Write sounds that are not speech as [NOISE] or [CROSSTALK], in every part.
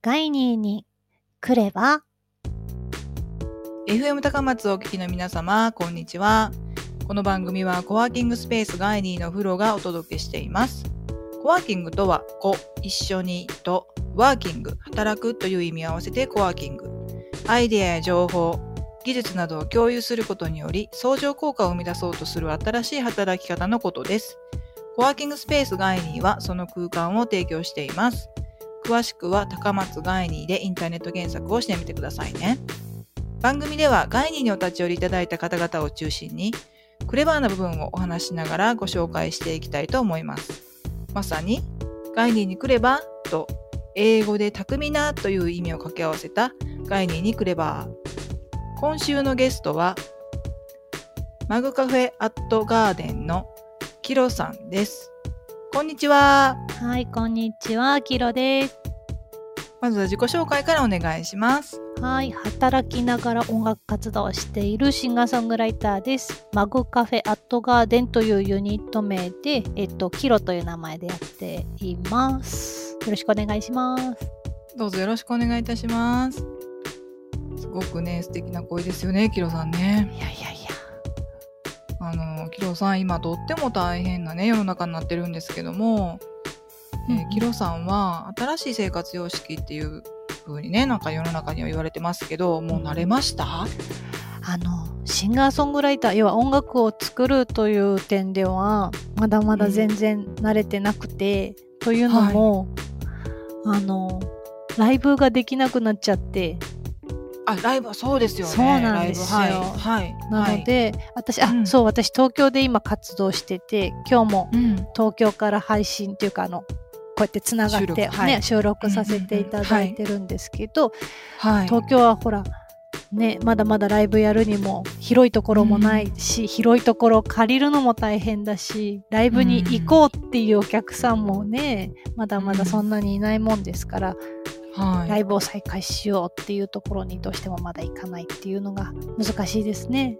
ガイニーに来れば FM 高松をお聞きの皆様、こんにちは。この番組はコワーキングスペースガイニーの風呂がお届けしています。コワーキングとは、子、一緒にと、ワーキング、働くという意味を合わせてコワーキング。アイデアや情報、技術などを共有することにより、相乗効果を生み出そうとする新しい働き方のことです。コワーキングスペースガイニーはその空間を提供しています。詳しくは高松ガイニーでインターネット検索をしてみてくださいね。番組ではガイニーにお立ち寄りいただいた方々を中心に、クレバーな部分をお話しながらご紹介していきたいと思います。まさに、ガイニーに来ればと、英語で巧みなという意味を掛け合わせたガイニーに来れば。今週のゲストは、マグカフェアットガーデンのキロさんです。こんにちは。はい、こんにちは、キロです。まずは自己紹介からお願いします。はい、働きながら音楽活動をしているシンガーソングライターです。マグカフェアットガーデンというユニット名で、えっと、キロという名前でやっています。よろしくお願いします。どうぞよろしくお願いいたします。すごくね、素敵な声ですよね、キロさんね。いやいやいや。あの、キロさん、今とっても大変なね、世の中になってるんですけども、えーうんキロさんは新しい生活様式っていう風にね、なんか世の中には言われてますけど、もう慣れました？あのシンガーソングライター要は音楽を作るという点ではまだまだ全然慣れてなくて、というのも、あのライブができなくなっちゃってあ、ライブはそうですよね。そうなんですよはい。はい。なので、私あ、うんそう私東京で今活動してて今日もはい、うん。東京から配信っていうかあのこうやってつながって収録ねはい収録させていただいてるんですけど、はい。東京はほらねまだまだライブやるにも広いところもないし、広いところを借りるのも大変だしライブに行こうっていうお客さんもねまだまだそんなにいないもんですから、はい。ライブを再開しようっていうところにどうしてもまだ行かないっていうのが難しいですね。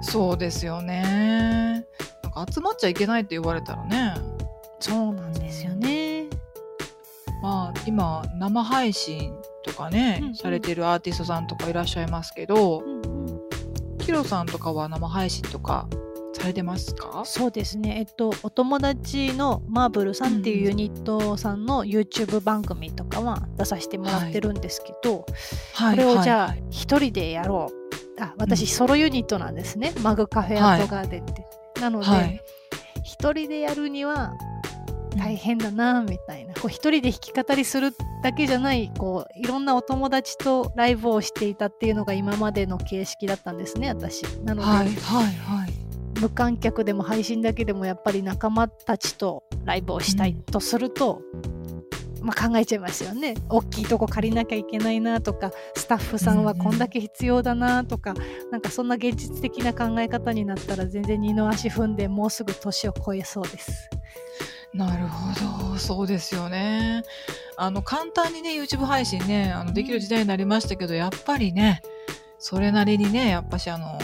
そうですよね。なんか集まっちゃいけないって言われたらね。そうなんですよね。まあ今生配信とかね、うんうんされてるアーティストさんとかいらっしゃいますけど、うんうんヒロさんとかは生配信とかされてますか？そうですね、えっと、お友達のマーブルさんっていうユニットさんの YouTube 番組とかは出させてもらってるんですけど、はこれをじゃあはい一人でやろう。あうん私ソロユニットなんですね、マグカフェアットガーデンって。なので、はい。一人でやるには大変だなみたいな、こう一人で弾き語りするだけじゃないこういろんなお友達とライブをしていたっていうのが今までの形式だったんですね私。なので、はいはいはい。無観客でも配信だけでもやっぱり仲間たちとライブをしたいとすると、まあ、考えちゃいますよね。大きいとこ借りなきゃいけないなとかスタッフさんはこんだけ必要だなとか、なんかそんな現実的な考え方になったら全然二の足踏んでもうすぐ年を越えそうです。なるほど、そうですよね。あの簡単にね YouTube 配信ねあのできる時代になりましたけど、やっぱりねそれなりにねやっぱしあの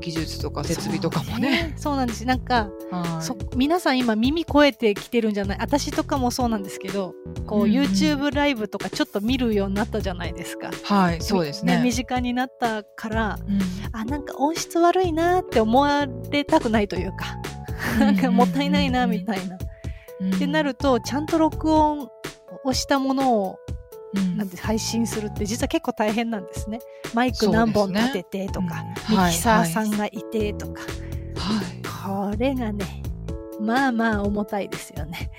技術とか設備とかもね。そうなんですなんか、はいそ皆さん今耳超えてきてるんじゃない？私とかもそうなんですけどこう、YouTube ライブとかちょっと見るようになったじゃないですか。はい、そうですね。身近になったからうんあなんか音質悪いなって思われたくないというかなんかもったいないなみたいな。ってなるとちゃんと録音をしたものをうんなんて配信するって実は結構大変なんですね。マイク何本立ててとか、うん。ミキサーさんがいてとか、はい。これがねまあまあ重たいですよね。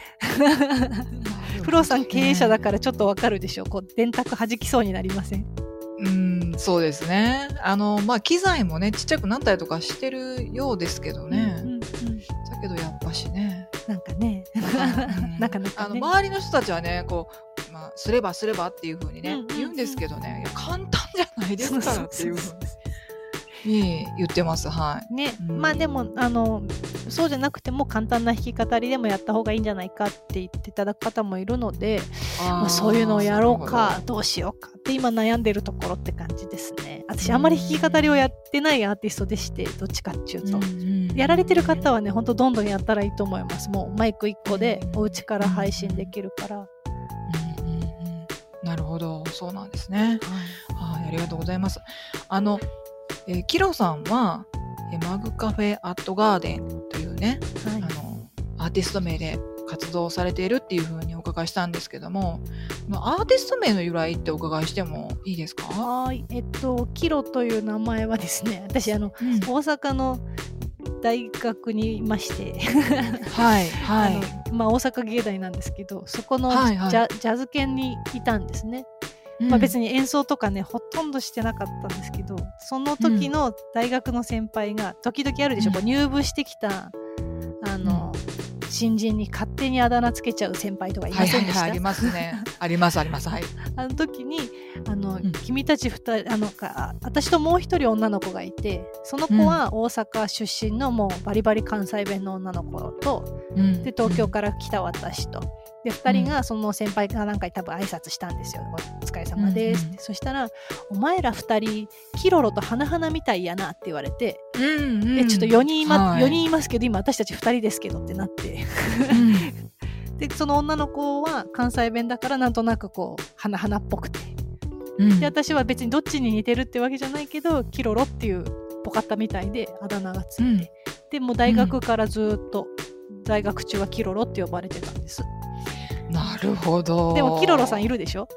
プロさん経営者だからちょっとわかるでしょこう電卓弾きそうになりません？うん、そうですね。あの、まあ、機材もね、ちっちゃくなったりとかしてるようですけどね。うんうんうん。だけど、やっぱしね。なんかね。うん [LAUGHS] なかなかね。あの、周りの人たちはね、こう、まあ、すればすればっていうふうにね、うんうんうん。言うんですけどね、簡単じゃないですからっていうそうに [LAUGHS] 言ってます。はい。ね、うん。まあでもあのそうじゃなくても簡単な弾き語りでもやった方がいいんじゃないかって言っていただく方もいるのでまあ、そういうのをやろうかどうしようかって今悩んでるところって感じですね。私あんまり弾き語りをやってないアーティストでしてどっちかっていうと、やられてる方はねほんとどんどんやったらいいと思います。もうマイク1個でお家から配信できるから。うんうんうんなるほど。そうなんですね。はい。ありがとうございます。あの、えーキロさんはえーマグカフェアットガーデンというねはい。あのアーティスト名で活動されているっていうふうにお伺いしたんですけどもまあアーティスト名の由来ってお伺いしてもいいですか、はい。えっとキロという名前はですね私あのうん。大阪の大学にいまして、はいはい。まあ、大阪芸大なんですけどそこのジはいはい。ャ,、ジャズ犬にいたんですね、まあ、別に演奏とかねほとんどしてなかったんですけどその時の大学の先輩が時々あるでしょ、うん。こう入部してきたあの、新人に勝手にあだ名つけちゃう先輩とかいはいはいませんでした、はいありますね。[LAUGHS] ありますあります。はい。あの時にあの、うん。君たち二人あのか私ともう一人女の子がいてその子は大阪出身のもうバリバリ関西弁の女の子とうん。で東京から来た私と。で2人がその先輩かなんかに多分挨拶したんですよ「お疲れ様です」って、うんそしたら「お前ら2人キロロと花々みたいやな」って言われてうんうん「えちょっと4人い,、まはい。4人いますけど今私たち2人ですけど」ってなって。[LAUGHS] でその女の子は関西弁だからなんとなくこう花々っぽくて。うん。うんで私は別にどっちに似てるってわけじゃないけどキロロっていうぽかったみたいであだ名がついて、うん。でもう大学からずっと、在学中はキロロって呼ばれてたんですなるほど。でもキロロさんいるでしょ？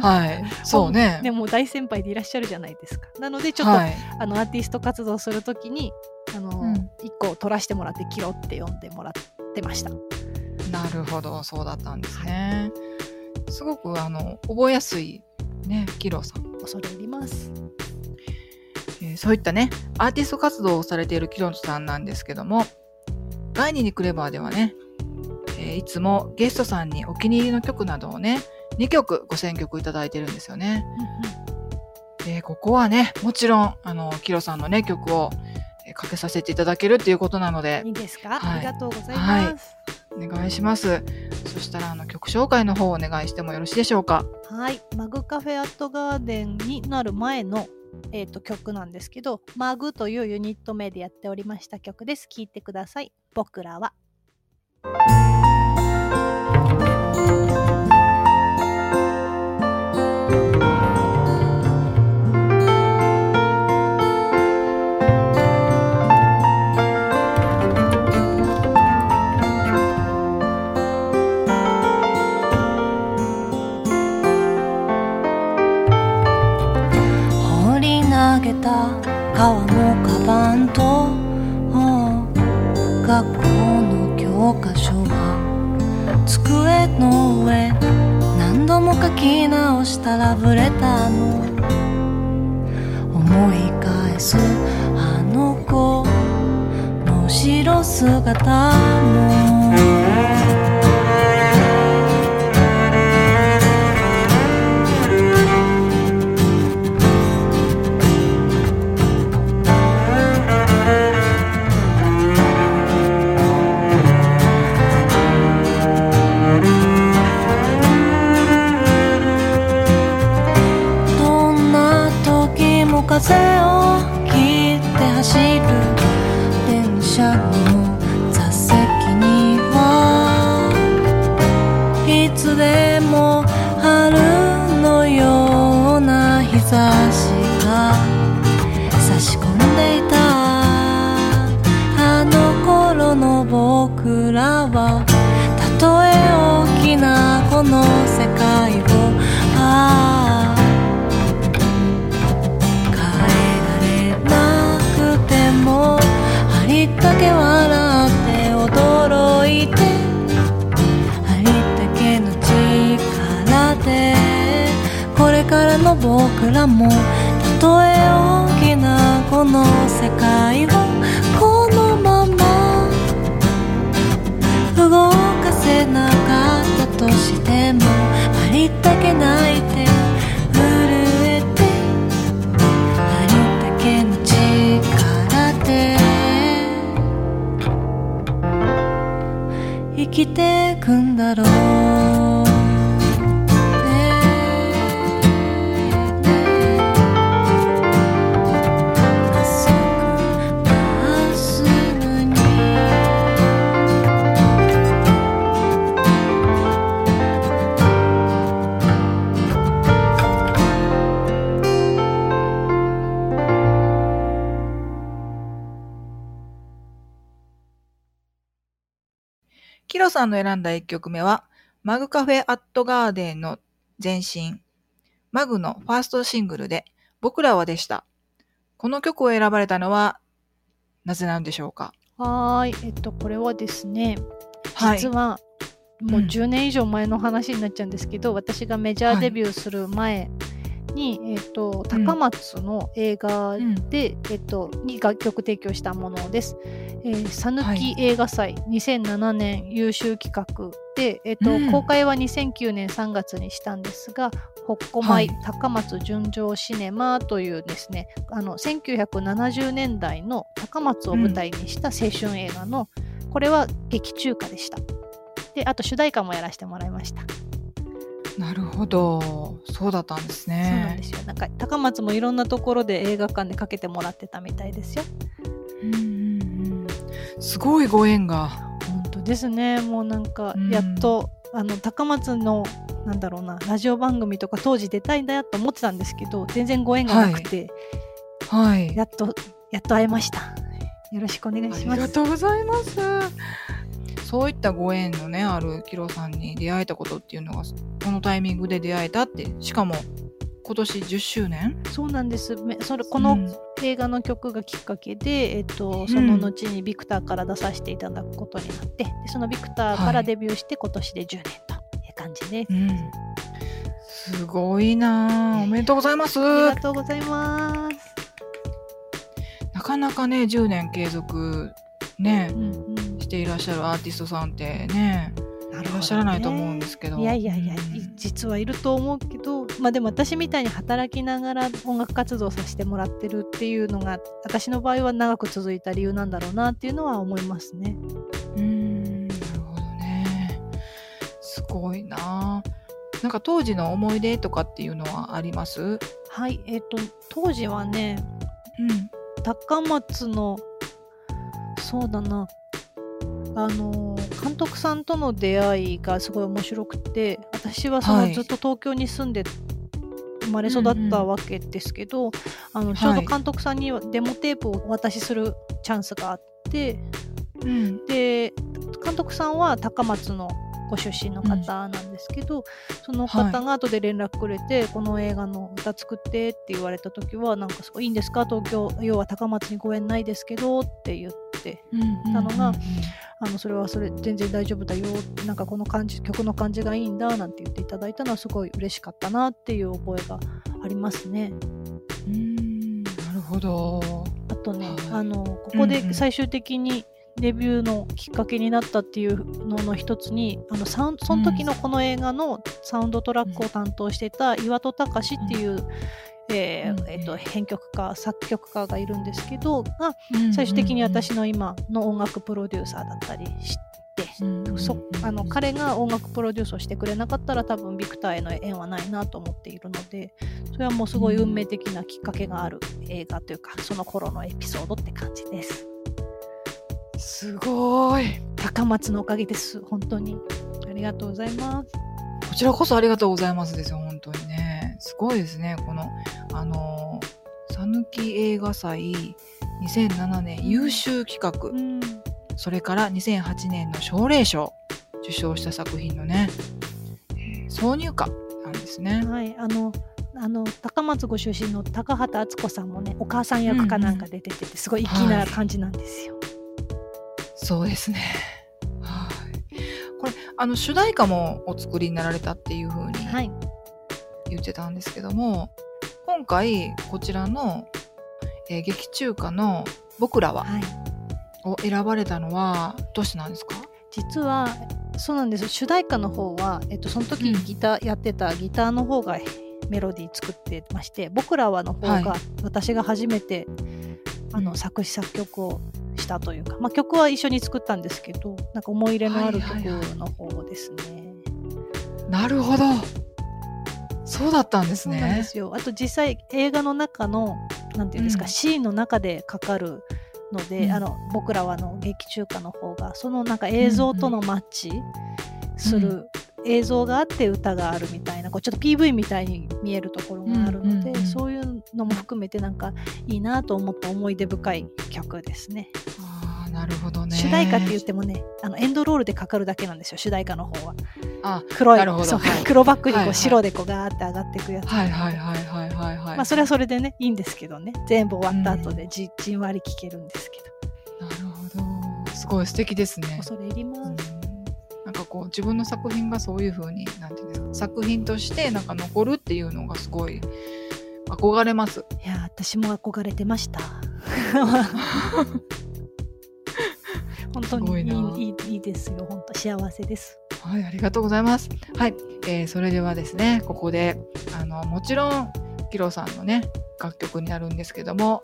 はい。そうね。[LAUGHS] でも大先輩でいらっしゃるじゃないですか。なのでちょっと、はい。あのアーティスト活動するときにあの、うん。一個取らせてもらってキロって呼んでもらってました。なるほど。そうだったんですね。すごくあの覚えやすいねキロさん。恐れ入ります。えーそういったね、アーティスト活動をされているキロさんなんですけども、ガイニーにクレバーではね、えーいつもゲストさんにお気に入りの曲などをね、2曲ご選曲いただいてるんですよね。で、ここはね、もちろん、あの、キロさんのね、曲を、えーかけさせていただけるっていうことなのでいい、ですか、はいありがとうございますお願いします。そしたら、あの、曲紹介の方をお願いしてもよろしいでしょうか？はい、マグカフェアットガーデンになる前の、えー、と曲なんですけど、マグというユニット名でやっておりました曲です。聴いてください。僕らは。り投げた革のカバンと学校の教科書は机の上何度も書き直したラブレターの。思い返すあの子の後ろ姿も。風を切って走る電車の座席にはいつでも春のような日差しが差し込んでいた。あの頃の僕らは僕らもたとえ大きなこの世界をこのまま動かせなかったとしてもありったけ泣いて震えてありったけの力で生きてくんだろう。さんの選んだ1曲目は、マグカフェアットガーデンの前身、マグのファーストシングルで、僕らはでした。この曲を選ばれたのは、なぜなんでしょうか？はーい。えっと、これはですね、はい実は、もううん10年以上前の話になっちゃうんですけど、私がメジャーデビューする前に、えっと、高松の映画うんで、えっと、に楽曲提供したものです。えー、さぬはいき映画祭2007年優秀企画で、えっとうん公開は2009年3月にしたんですが、ほっこまい、はい高松純情シネマというですね、あの1970年代の高松を舞台にした青春映画の、これは劇中歌でした。で、あと主題歌もやらせてもらいました。なるほど。そうだったんですそうなんでね。すよ。なんか高松もいろんなところで映画館でかけてもらってたみたいですよ。うんうんうんすごいご縁が。本当ですね。もうなんかうんやっと、あの高松のなんだろうなラジオ番組とか当時出たいんだよと思ってたんですけど全然ご縁がなくて、はい。やっとやっと会えました。よろしくお願いあします。りがとうございます。そういったご縁のね、あるキロさんに出会えたことっていうのが、このタイミングで出会えたって、しかも今年10周年そうなんです。めそれこのうん映画の曲がきっかけで、えっと、その後にビクターから出させていただくことになって、でそのビクターかはいらデビューして今年で10年という感じです。うん。すごいなあおめでとうございます。ありがとうございます。なかなかね、10年継続ねう、んうんしていらっしゃるアーティストさんってね、ないらっしゃらないと思うんですけど。いやいやいや、実はいると思うけど、まあでも私みたいに働きながら音楽活動させてもらってるっていうのが、私の場合は長く続いた理由なんだろうなっていうのは思いますね。うーんなるほどね。すごいな。なんか当時の思い出とかっていうのはあります？はい、えっ、と、当時はね、うん。高松のそうだな。あの監督さんとの出会いがすごい面白くて私はその、はい。ずっと東京に住んで生まれ育ったわけですけど、あのちょうど監督さんにはデモテープをお渡しするチャンスがあってうん。で監督さんは高松のご出身の方なんですけど、その方が後で連絡くれて、この映画の歌作ってって言われた時はなんかすごいいいんですか？東京要は高松にご縁ないですけどって言ってたのがあのそれはそれ全然大丈夫だよなんかこの感じ曲の感じがいいんだなんて言っていただいたのはすごい嬉しかったなっていう覚えがありますね。うんなるほど。あとね、はいあのここで最終的にデビューのきっかけになったっていうのの一つにあのサウンその時のこの映画のサウンドトラックを担当してた岩戸隆っていう、えーうんえーと編曲家作曲家がいるんですけどがうん最終的に私の今の音楽プロデューサーだったりして。うんそあの彼が音楽プロデュースをしてくれなかったら多分ビクターへの縁はないなと思っているのでそれはもうすごい運命的なきっかけがある映画というかその頃のエピソードって感じですすごい。高松のおかげです本当にありがとうございますこちらこそありがとうございますですよ、本当にね。すごいですね、この、あのー、さぬき映画祭2007年優秀企画、うん。それから2008年の奨励賞受賞した作品のね、えー挿入歌なんですね。はい。あのあの高松ご出身の高畑敦子さんもねお母さん役かなんか出ててて、すごい粋な感じなんですよ、そうですね。はい。これ、あの、主題歌もお作りになられたっていうふうにはい言ってたんですけども、今回、こちらの、えー劇中歌の僕らははい。を選ばれたのはどうしてなんですか？実はそうなんです主題歌の方は、えっと、その時うん。ギターやってたギターの方がメロディー作ってまして「僕らは」の方はが私が初めて、あうん。の作詞作曲をしたというか、まあ、曲は一緒に作ったんですけどなんか思い入れのある曲はいはいはい。の方ですね。なるほど。そうだったんですそうなんでね。すよ。あと実際映画の中のなんていうんですか、うん。シーンの中でかかるので、うん。あの僕らはの劇中歌の方がそのなんか映像とのマッチすうる映像があって歌があるみたいなこうちょっと PV みたいに見えるところがあるので、うんうんうん。そういうのも含めてなんかいいなと思った思い出深い曲ですね。あー。あなるほどね。主題歌って言ってもねあのエンドロールでかかるだけなんですよ主題歌の方は。あ黒い黒バックにこう、はいはい。白でこうガーって上がっていくやつ、はいはいはいはいはいはい。まあそれはそれでねいいんですけどね。全部終わった後でじ,、じんわり聴けるんですけど。なるほど。すごい素敵ですね。恐れ入ります、うん。なんかこう自分の作品がそういう風になんていうんですか作品としてなんか残るっていうのがすごい憧れます。いや私も憧れてました [LAUGHS] 本当にな。いいいいいいですよ。本当幸せです。はい、ありがとうございます。はい、えーそれではですね、ここで、あの、もちろん、キロさんのね、楽曲になるんですけども、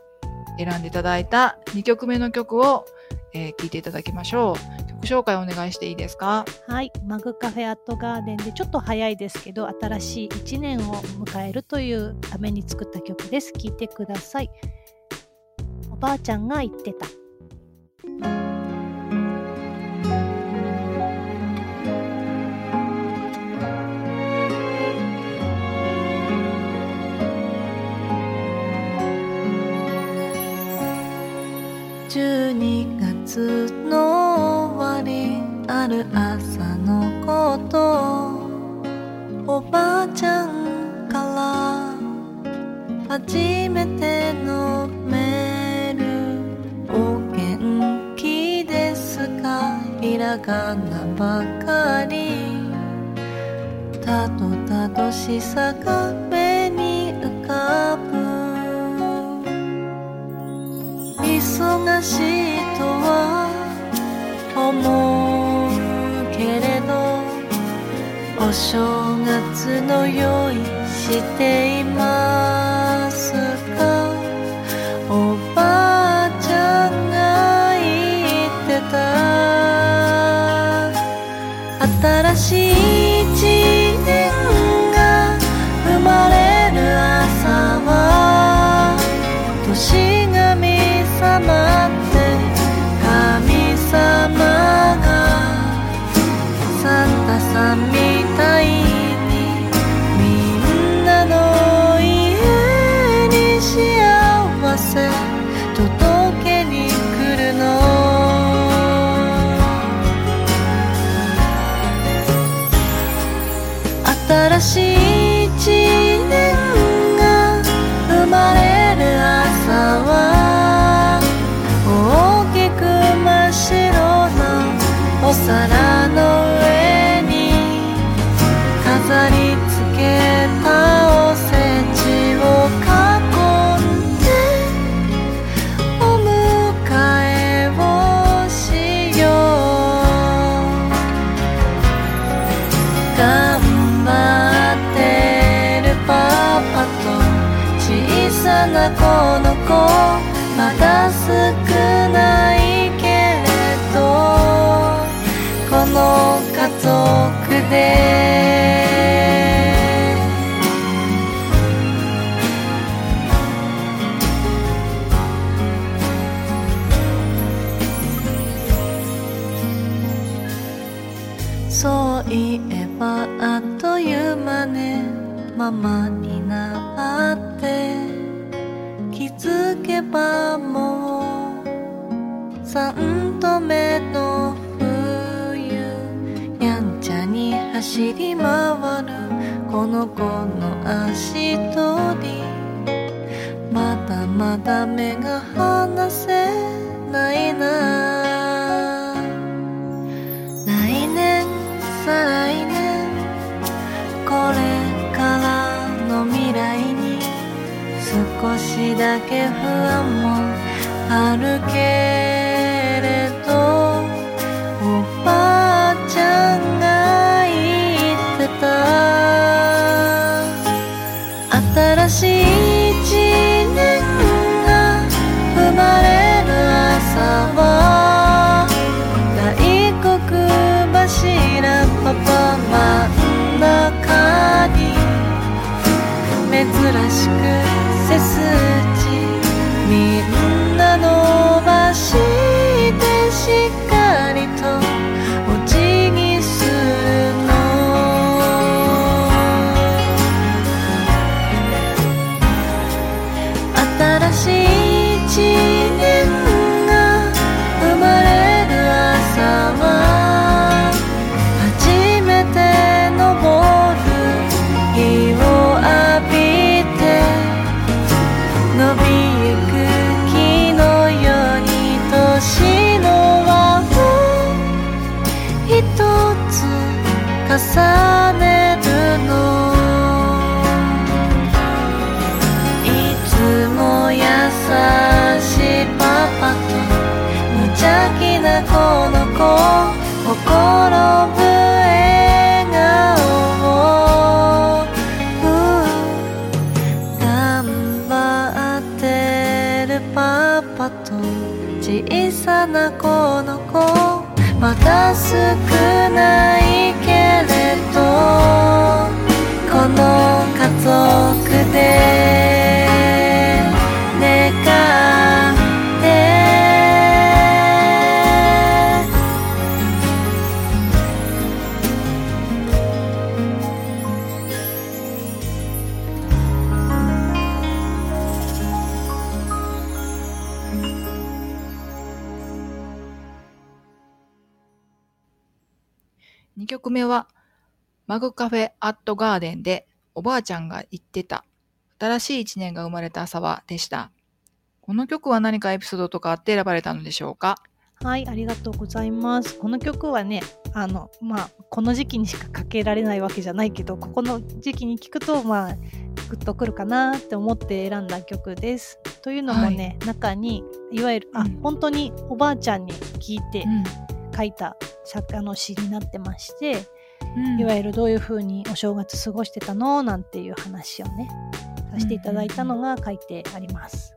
選んでいただいた2曲目の曲を、えー聴いていただきましょう。曲紹介お願いしていいですか？はいマグカフェアットガーデンでちょっと早いですけど新しい1年を迎えるというために作った曲です。聴いてください。おばあちゃんが言ってたの終わりある朝のことおばあちゃんから初めてのメールお元気ですか？ひらがなばかり。たどたどしさが目に浮かぶ。忙しい正月の用意しています。ばもう3度目の冬やんちゃに走り回るこの子の足取りまだまだ目が離せないな少しだけ不安もあるけれどおばあちゃんが言ってた。新しい一年が生まれる朝は大黒柱パパ真ん中に珍しく背筋みんなの葉と小さな子の子また少ないマグカフェアットガーデンでおばあちゃんが言ってた、新しい一年が生まれた朝はでした。この曲は何かエピソードとかあって選ばれたのでしょうか？はい、ありがとうございます。この曲はね、あの、まあ、この時期にしかかけられないわけじゃないけど、ここの時期に聞くと、まあ、グッとくるかなって思って選んだ曲です。というのもね、中に、いわゆる、あ、うん本当におばあちゃんに聞いてうん書いた作家の詩になってまして、うん。いわゆるどういう風にお正月過ごしてたの？なんていう話をねさせていただいたのが書いてあります。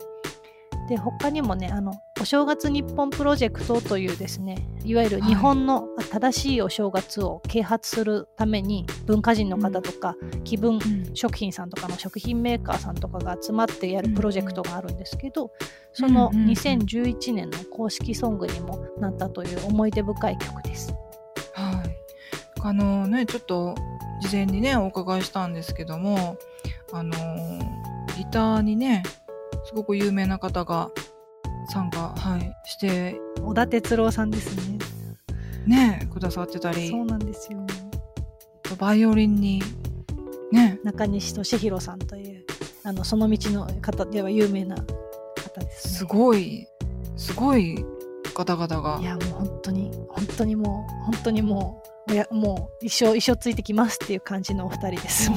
で他にもねあのお正月日本プロジェクトというですねいわゆる日本の正しいお正月を啓発するために文化人の方とか、気分うん。食品さんとかの食品メーカーさんとかが集まってやるプロジェクトがあるんですけど、そのうんうん。うん2011年の公式ソングにもなったという思い出深い曲です。はい。あのね、ちょっと事前にね、お伺いしたんですけども、あのギターにね、すごく有名な方が参加、はい、して、小田哲郎さんですね。ね、くださってたりそ、うなんですよ。バイオリンに、ね、中西俊弘さんというあのその道の方では有名な方です、ね。すごい、すごい方々がい、やもう本当に本当にもう本当にもうおやもう一生一生ついてきますっていう感じのお二人です。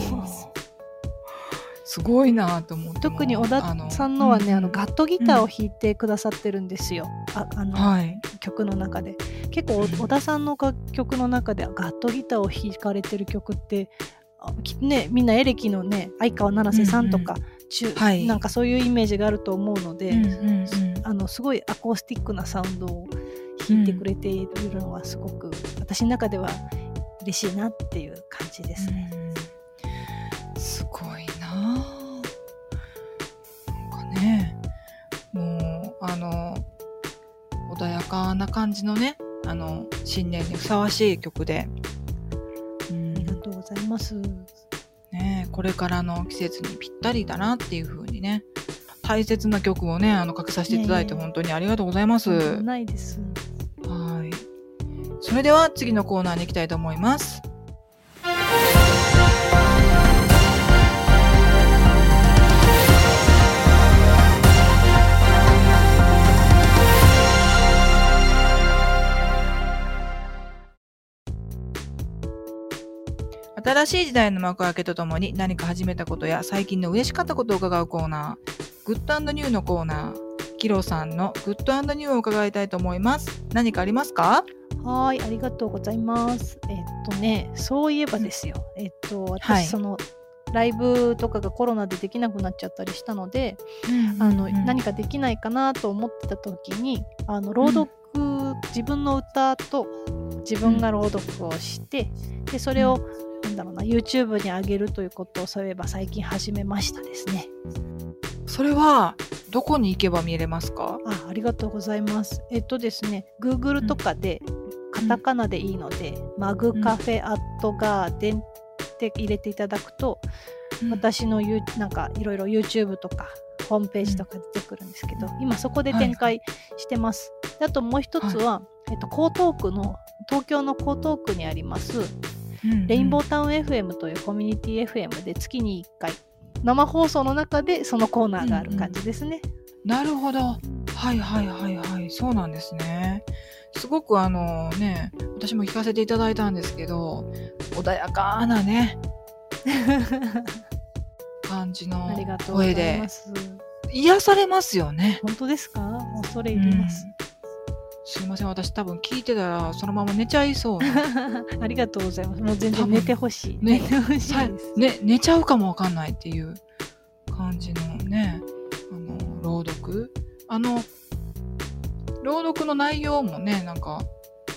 すごいなと思って。特に小田さんのはね、うんあのガットギターを弾いてくださってるんですよ。ああの、はい。曲の中で結構お小田さんの楽曲の中でガットギターを弾かれてる曲ってねみんなエレキのね相川七瀬さんとか、中はいなんかそういうイメージがあると思うので、うんうんうんあのすごいアコースティックなサウンドを弾いてくれているのはすごく、私の中では嬉しいなっていう感じですね。うんすごいなあなんかねもうあの穏やかな感じのねあの新年にふさわしい曲で、うんありがとうございます。ね、これからの季節にぴったりだなっていう風にね大切な曲をねあのかけさせていただいて本当にありがとうございます。とんでもないです。それでは次のコーナーに行きたいと思います。新しい時代の幕開けとともに何か始めたことや最近の嬉しかったことを伺うコーナー、グッドニューのコーナー、キロさんのグッドニューを伺いたいと思います。何かありますか？はい、ありがとうございます。えっとね、そういえばですよ。えっと、私、はいその、ライブとかがコロナでできなくなっちゃったりしたので、あの、何かできないかなと思ってた時に、あの、朗読、自分の歌と自分が朗読をして、で、それを、なんだろうな、YouTube に上げるということをそういえば最近始めましたですね。それはどこに行けば見れますか？あ、ありがとうございます。えっとですね、Google とかで、カタカナでいいので、マグカフェアットガーデンって入れていただくと、私のユーなんかいろいろ YouTube とかホームページとか出てくるんですけど、今そこで展開してます。であともう一つは、えっと、江東区の東京の江東区にありますレインボーータウン FM というコミュニティ FM で月に1回生放送の中でそのコーナーがある感じですね。なるほど。はいはいはいはい。そうなんですね。すごくあのね、私も聞かせていただいたんですけど、穏やかなね、[LAUGHS] 感じのありがとうござ声いで。癒されますよね。本当ですか？恐れ入ります。すいません、私多分聞いてたらそのまま寝ちゃいそうな。[LAUGHS] ありがとうございます。もう全然寝てほしい。ね寝てほしいです。はいね、寝ちゃうかもわかんないっていう感じのね、あの、朗読。あの、朗読の内容もね、なんか、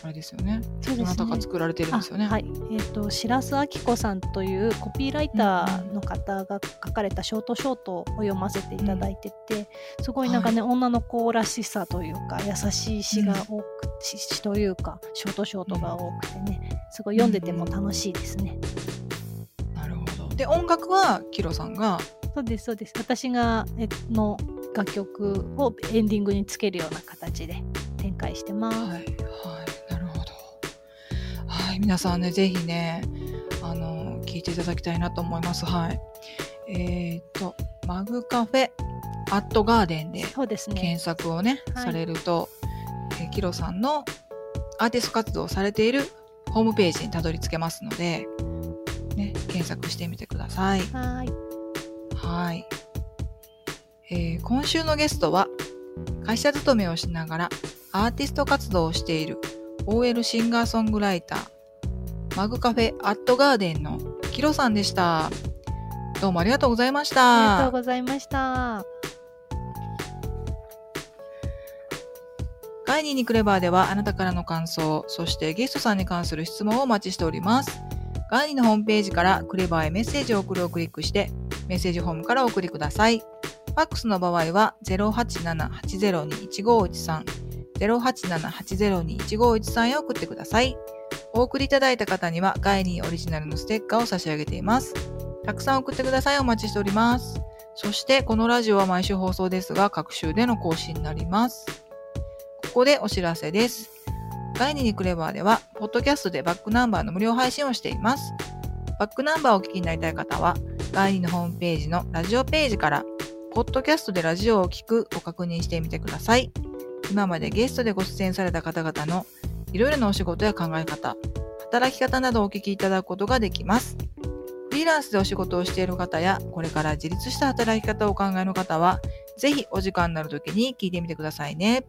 あれですよね。そうですねどなたか。作られてるんですよね。あはい、えっ、と白洲明子さんというコピーライターの方が書かれたショートショートを読ませていただいてて、すごいなんかね、女の子らしさというか優しい詩が多く、詩詩というかショートショートが多くてねすごい読んでても楽しいですね。なるほど。で、音楽はキロさんが、そうですそうです私がえの楽曲をエンディングにつけるような形で展開してます。はい、はい、なるほど。はい、皆さんね、ぜひね、あの、聞いていただきたいなと思います。はい。えっ、と、マグカフェアットガーデンで検索をね、はいされると、えーキロさんのアーティスト活動をされているホームページにたどり着けますので、ね、検索してみてください。はーいはい。えー今週のゲストは、会社勤めをしながらアーティスト活動をしている OL シンガーソングライター、マグカフェアットガーデンのキロさんでした。どうもありがとうございましありた。がとうございました。ガイニーにクレバーではあなたからの感想、そしてゲストさんに関する質問をお待ちしております。ガイニーのホームページからクレバーへメッセージを送るをクリックして、メッセージフォームからお送りください。ファックスの場合は087-802-1513、087-802-1513へ送ってください。お送りいただいた方にはガイニーオリジナルのステッカーを差し上げています。たくさん送ってください。お待ちしております。そして、このラジオは毎週放送ですが、各週での更新になります。ここでお知らせです。ガイニーにクレバーでは、ポッドキャストでバックナンバーの無料配信をしています。バックナンバーをお聞きになりたい方は、ガイニーのホームページのラジオページから、ポッドキャストでラジオを聞くを確認してみてください。今までゲストでご出演された方々のいろいろなお仕事や考え方、働き方などをお聞きいただくことができます。フリーランスでお仕事をしている方や、これから自立した働き方をお考えの方は、ぜひお時間になる時に聞いてみてくださいね。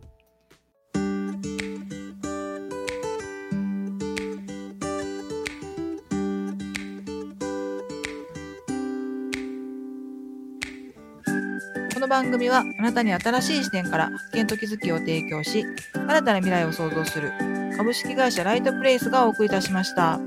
この番組はあなたに新しい視点から発見と気づきを提供し、新たな未来を創造する株式会社ライトプレイスがお送りいたしました。